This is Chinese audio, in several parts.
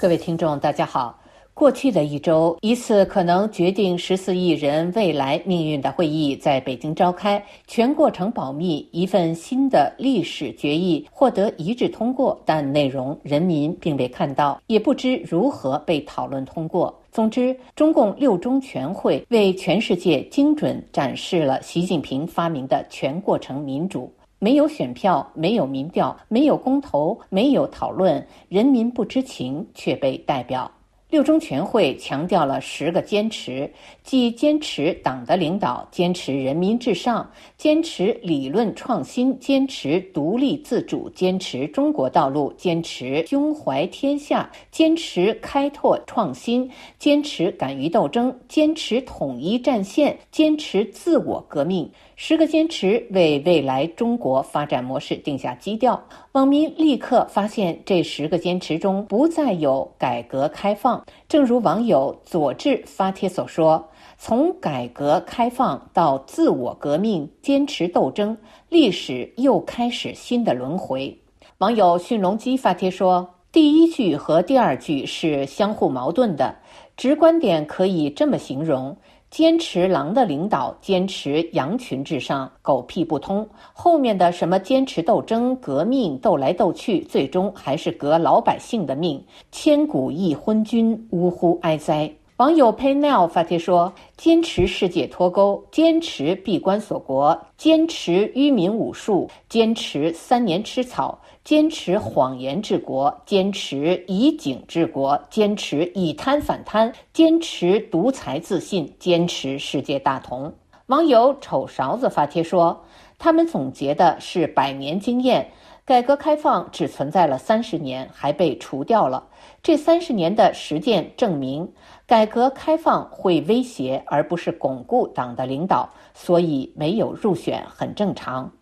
各位听众，大家好。过去的一周，一次可能决定十四亿人未来命运的会议在北京召开，全过程保密。一份新的历史决议获得一致通过，但内容人民并未看到，也不知如何被讨论通过。总之，中共六中全会为全世界精准展示了习近平发明的全过程民主。没有选票，没有民调，没有公投，没有讨论，人民不知情却被代表。六中全会强调了十个坚持，即坚持党的领导，坚持人民至上，坚持理论创新，坚持独立自主，坚持中国道路，坚持胸怀天下，坚持开拓创新，坚持敢于斗争，坚持统一战线，坚持自我革命。十个坚持为未来中国发展模式定下基调。网民立刻发现，这十个坚持中不再有改革开放。正如网友佐治发帖所说：“从改革开放到自我革命，坚持斗争，历史又开始新的轮回。”网友驯龙基发帖说：“第一句和第二句是相互矛盾的，直观点可以这么形容。”坚持狼的领导，坚持羊群至上，狗屁不通。后面的什么坚持斗争、革命，斗来斗去，最终还是革老百姓的命。千古一昏君，呜呼哀哉！网友 Paynell 发帖说：“坚持世界脱钩，坚持闭关锁国，坚持愚民武术，坚持三年吃草，坚持谎言治国，坚持以警治国，坚持以贪反贪，坚持独裁自信，坚持世界大同。”网友丑勺子发帖说：“他们总结的是百年经验。”改革开放只存在了三十年，还被除掉了。这三十年的实践证明，改革开放会威胁而不是巩固党的领导，所以没有入选很正常。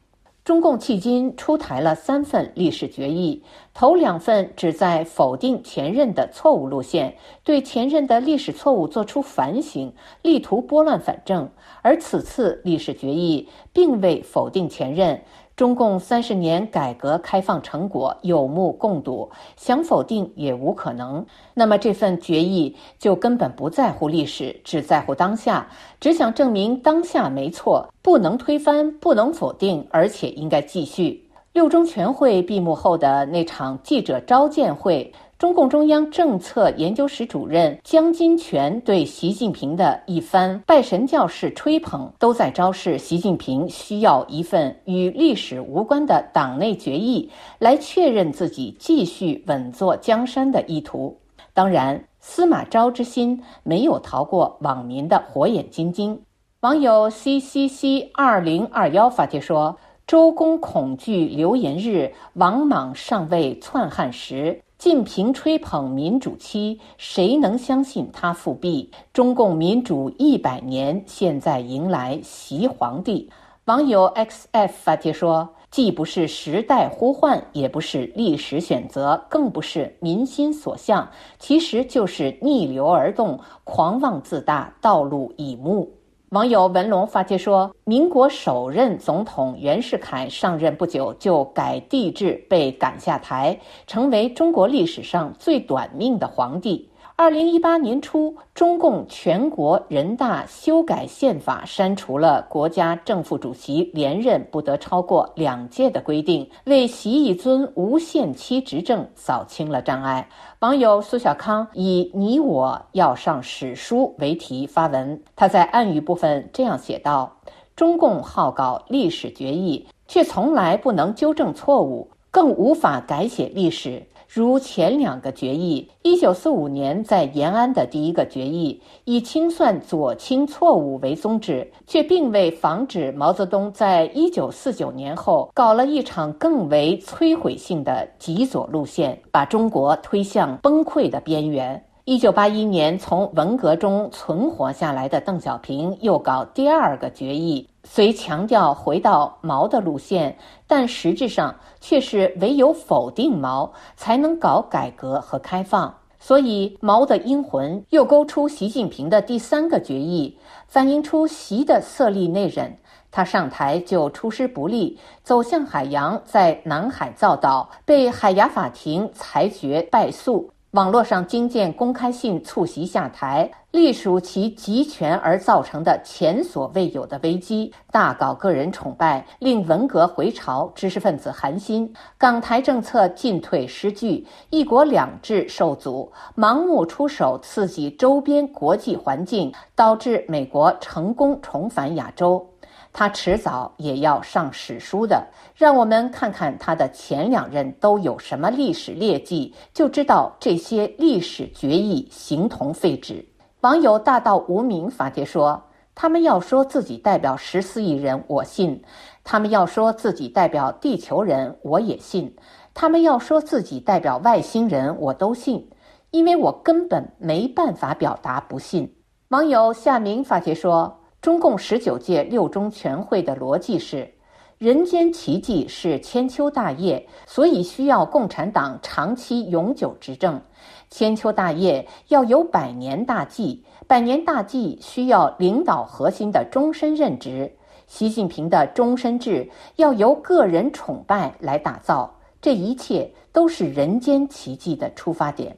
中共迄今出台了三份历史决议，头两份旨在否定前任的错误路线，对前任的历史错误作出反省，力图拨乱反正；而此次历史决议并未否定前任。中共三十年改革开放成果有目共睹，想否定也无可能。那么这份决议就根本不在乎历史，只在乎当下，只想证明当下没错，不能推翻，不能否定，而且应该继续。六中全会闭幕后的那场记者召见会。中共中央政策研究室主任江金泉对习近平的一番拜神教式吹捧，都在昭示习近平需要一份与历史无关的党内决议，来确认自己继续稳坐江山的意图。当然，司马昭之心没有逃过网民的火眼金睛。网友 c c c 二零二幺发帖说：“周公恐惧流言日，王莽尚未篡汉时。”近平吹捧民主期，谁能相信他复辟？中共民主一百年，现在迎来习皇帝。网友 xf 发帖说：“既不是时代呼唤，也不是历史选择，更不是民心所向，其实就是逆流而动，狂妄自大，道路已幕。”网友文龙发帖说：“民国首任总统袁世凯上任不久就改帝制，被赶下台，成为中国历史上最短命的皇帝。”二零一八年初，中共全国人大修改宪法，删除了国家政副主席连任不得超过两届的规定，为习一尊无限期执政扫清了障碍。网友苏小康以“你我要上史书”为题发文，他在暗语部分这样写道：“中共好搞历史决议，却从来不能纠正错误，更无法改写历史。”如前两个决议，一九四五年在延安的第一个决议以清算左倾错误为宗旨，却并未防止毛泽东在一九四九年后搞了一场更为摧毁性的极左路线，把中国推向崩溃的边缘。一九八一年从文革中存活下来的邓小平又搞第二个决议。虽强调回到毛的路线，但实质上却是唯有否定毛，才能搞改革和开放。所以，毛的阴魂又勾出习近平的第三个决议，反映出习的色厉内荏。他上台就出师不利，走向海洋，在南海造岛，被海牙法庭裁决败诉。网络上惊见公开信促袭下台，隶属其集权而造成的前所未有的危机。大搞个人崇拜，令文革回潮，知识分子寒心；港台政策进退失据，一国两制受阻，盲目出手刺激周边国际环境，导致美国成功重返亚洲。他迟早也要上史书的，让我们看看他的前两任都有什么历史劣迹，就知道这些历史决议形同废纸。网友大道无名发帖说：“他们要说自己代表十四亿人，我信；他们要说自己代表地球人，我也信；他们要说自己代表外星人，我都信，因为我根本没办法表达不信。”网友夏明发帖说。中共十九届六中全会的逻辑是：人间奇迹是千秋大业，所以需要共产党长期永久执政。千秋大业要有百年大计，百年大计需要领导核心的终身任职。习近平的终身制要由个人崇拜来打造，这一切都是人间奇迹的出发点。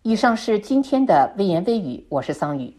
以上是今天的微言微语，我是桑宇。